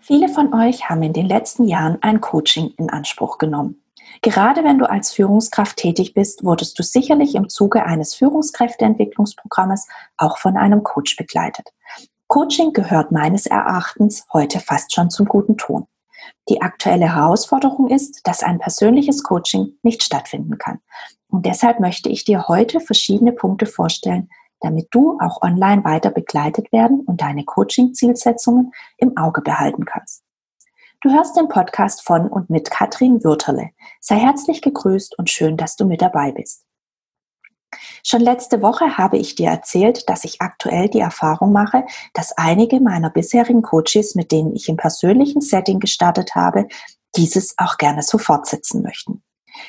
Viele von euch haben in den letzten Jahren ein Coaching in Anspruch genommen. Gerade wenn du als Führungskraft tätig bist, wurdest du sicherlich im Zuge eines Führungskräfteentwicklungsprogrammes auch von einem Coach begleitet. Coaching gehört meines Erachtens heute fast schon zum guten Ton. Die aktuelle Herausforderung ist, dass ein persönliches Coaching nicht stattfinden kann. Und deshalb möchte ich dir heute verschiedene Punkte vorstellen, damit du auch online weiter begleitet werden und deine Coaching-Zielsetzungen im Auge behalten kannst. Du hörst den Podcast von und mit Katrin Würterle. Sei herzlich gegrüßt und schön, dass du mit dabei bist. Schon letzte Woche habe ich dir erzählt, dass ich aktuell die Erfahrung mache, dass einige meiner bisherigen Coaches, mit denen ich im persönlichen Setting gestartet habe, dieses auch gerne so fortsetzen möchten.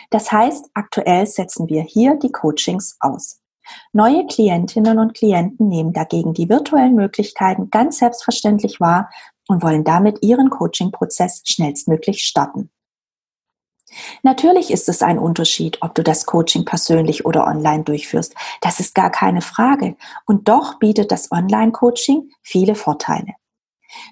Das heißt, aktuell setzen wir hier die Coachings aus. Neue Klientinnen und Klienten nehmen dagegen die virtuellen Möglichkeiten ganz selbstverständlich wahr und wollen damit ihren Coaching-Prozess schnellstmöglich starten. Natürlich ist es ein Unterschied, ob du das Coaching persönlich oder online durchführst. Das ist gar keine Frage. Und doch bietet das Online-Coaching viele Vorteile.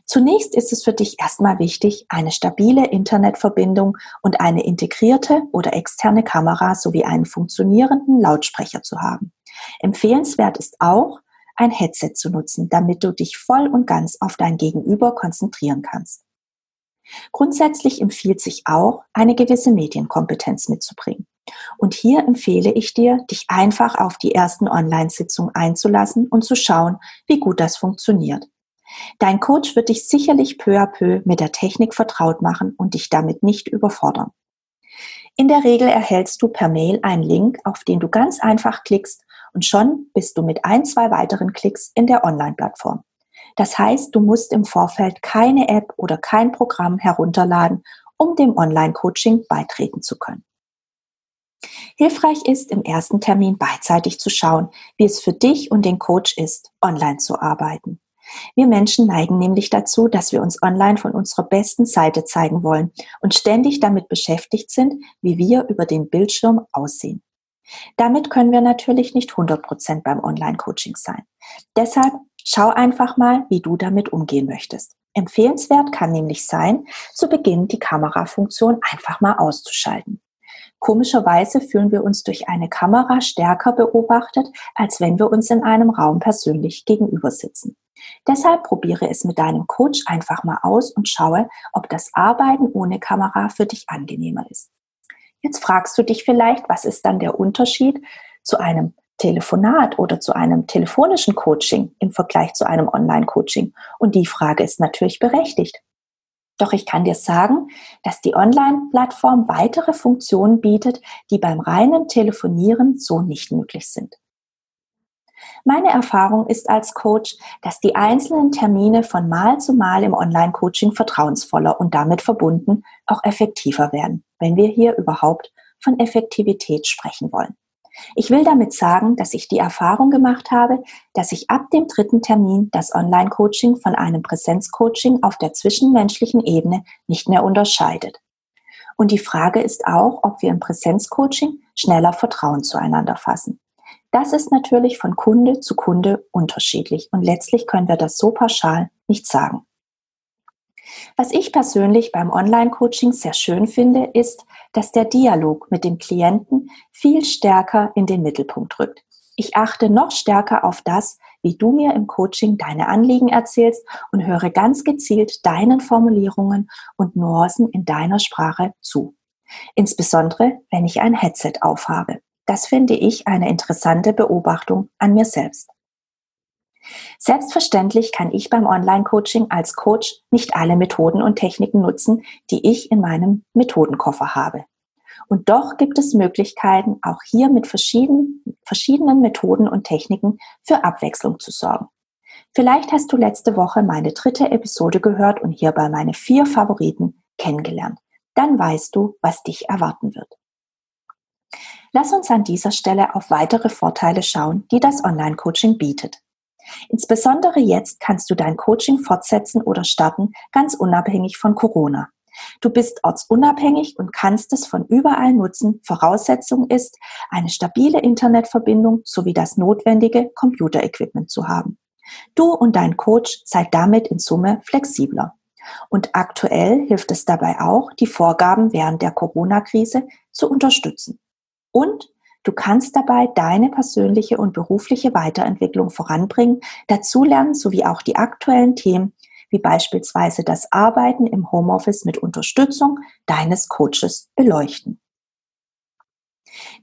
Zunächst ist es für dich erstmal wichtig, eine stabile Internetverbindung und eine integrierte oder externe Kamera sowie einen funktionierenden Lautsprecher zu haben. Empfehlenswert ist auch, ein Headset zu nutzen, damit du dich voll und ganz auf dein Gegenüber konzentrieren kannst. Grundsätzlich empfiehlt sich auch, eine gewisse Medienkompetenz mitzubringen. Und hier empfehle ich dir, dich einfach auf die ersten Online-Sitzungen einzulassen und zu schauen, wie gut das funktioniert. Dein Coach wird dich sicherlich peu à peu mit der Technik vertraut machen und dich damit nicht überfordern. In der Regel erhältst du per Mail einen Link, auf den du ganz einfach klickst und schon bist du mit ein, zwei weiteren Klicks in der Online-Plattform. Das heißt, du musst im Vorfeld keine App oder kein Programm herunterladen, um dem Online-Coaching beitreten zu können. Hilfreich ist, im ersten Termin beidseitig zu schauen, wie es für dich und den Coach ist, online zu arbeiten. Wir Menschen neigen nämlich dazu, dass wir uns online von unserer besten Seite zeigen wollen und ständig damit beschäftigt sind, wie wir über den Bildschirm aussehen. Damit können wir natürlich nicht 100% beim Online-Coaching sein. Deshalb schau einfach mal, wie du damit umgehen möchtest. Empfehlenswert kann nämlich sein, zu Beginn die Kamerafunktion einfach mal auszuschalten. Komischerweise fühlen wir uns durch eine Kamera stärker beobachtet, als wenn wir uns in einem Raum persönlich gegenüber sitzen. Deshalb probiere es mit deinem Coach einfach mal aus und schaue, ob das Arbeiten ohne Kamera für dich angenehmer ist. Jetzt fragst du dich vielleicht, was ist dann der Unterschied zu einem Telefonat oder zu einem telefonischen Coaching im Vergleich zu einem Online-Coaching? Und die Frage ist natürlich berechtigt. Doch ich kann dir sagen, dass die Online-Plattform weitere Funktionen bietet, die beim reinen Telefonieren so nicht möglich sind. Meine Erfahrung ist als Coach, dass die einzelnen Termine von Mal zu Mal im Online-Coaching vertrauensvoller und damit verbunden auch effektiver werden, wenn wir hier überhaupt von Effektivität sprechen wollen. Ich will damit sagen, dass ich die Erfahrung gemacht habe, dass sich ab dem dritten Termin das Online-Coaching von einem Präsenz-Coaching auf der zwischenmenschlichen Ebene nicht mehr unterscheidet. Und die Frage ist auch, ob wir im Präsenz-Coaching schneller Vertrauen zueinander fassen. Das ist natürlich von Kunde zu Kunde unterschiedlich und letztlich können wir das so pauschal nicht sagen. Was ich persönlich beim Online-Coaching sehr schön finde, ist, dass der Dialog mit dem Klienten viel stärker in den Mittelpunkt rückt. Ich achte noch stärker auf das, wie du mir im Coaching deine Anliegen erzählst und höre ganz gezielt deinen Formulierungen und Nuancen in deiner Sprache zu. Insbesondere, wenn ich ein Headset aufhabe. Das finde ich eine interessante Beobachtung an mir selbst. Selbstverständlich kann ich beim Online-Coaching als Coach nicht alle Methoden und Techniken nutzen, die ich in meinem Methodenkoffer habe. Und doch gibt es Möglichkeiten, auch hier mit verschiedenen, verschiedenen Methoden und Techniken für Abwechslung zu sorgen. Vielleicht hast du letzte Woche meine dritte Episode gehört und hierbei meine vier Favoriten kennengelernt. Dann weißt du, was dich erwarten wird. Lass uns an dieser Stelle auf weitere Vorteile schauen, die das Online-Coaching bietet. Insbesondere jetzt kannst du dein Coaching fortsetzen oder starten, ganz unabhängig von Corona. Du bist ortsunabhängig und kannst es von überall nutzen. Voraussetzung ist, eine stabile Internetverbindung sowie das notwendige Computerequipment zu haben. Du und dein Coach seid damit in Summe flexibler. Und aktuell hilft es dabei auch, die Vorgaben während der Corona-Krise zu unterstützen. Und du kannst dabei deine persönliche und berufliche Weiterentwicklung voranbringen, dazulernen sowie auch die aktuellen Themen, wie beispielsweise das Arbeiten im Homeoffice mit Unterstützung deines Coaches beleuchten.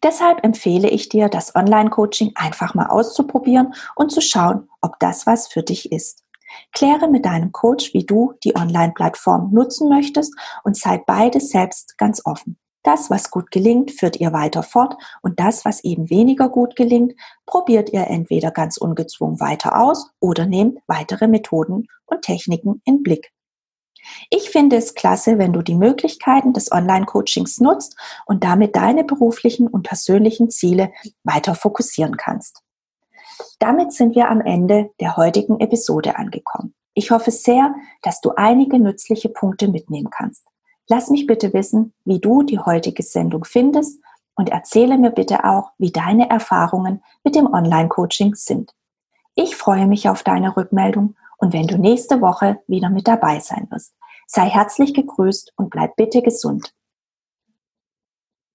Deshalb empfehle ich dir, das Online-Coaching einfach mal auszuprobieren und zu schauen, ob das was für dich ist. Kläre mit deinem Coach, wie du die Online-Plattform nutzen möchtest und sei beide selbst ganz offen. Das, was gut gelingt, führt ihr weiter fort und das, was eben weniger gut gelingt, probiert ihr entweder ganz ungezwungen weiter aus oder nehmt weitere Methoden und Techniken in Blick. Ich finde es klasse, wenn du die Möglichkeiten des Online-Coachings nutzt und damit deine beruflichen und persönlichen Ziele weiter fokussieren kannst. Damit sind wir am Ende der heutigen Episode angekommen. Ich hoffe sehr, dass du einige nützliche Punkte mitnehmen kannst. Lass mich bitte wissen, wie du die heutige Sendung findest und erzähle mir bitte auch, wie deine Erfahrungen mit dem Online-Coaching sind. Ich freue mich auf deine Rückmeldung und wenn du nächste Woche wieder mit dabei sein wirst. Sei herzlich gegrüßt und bleib bitte gesund.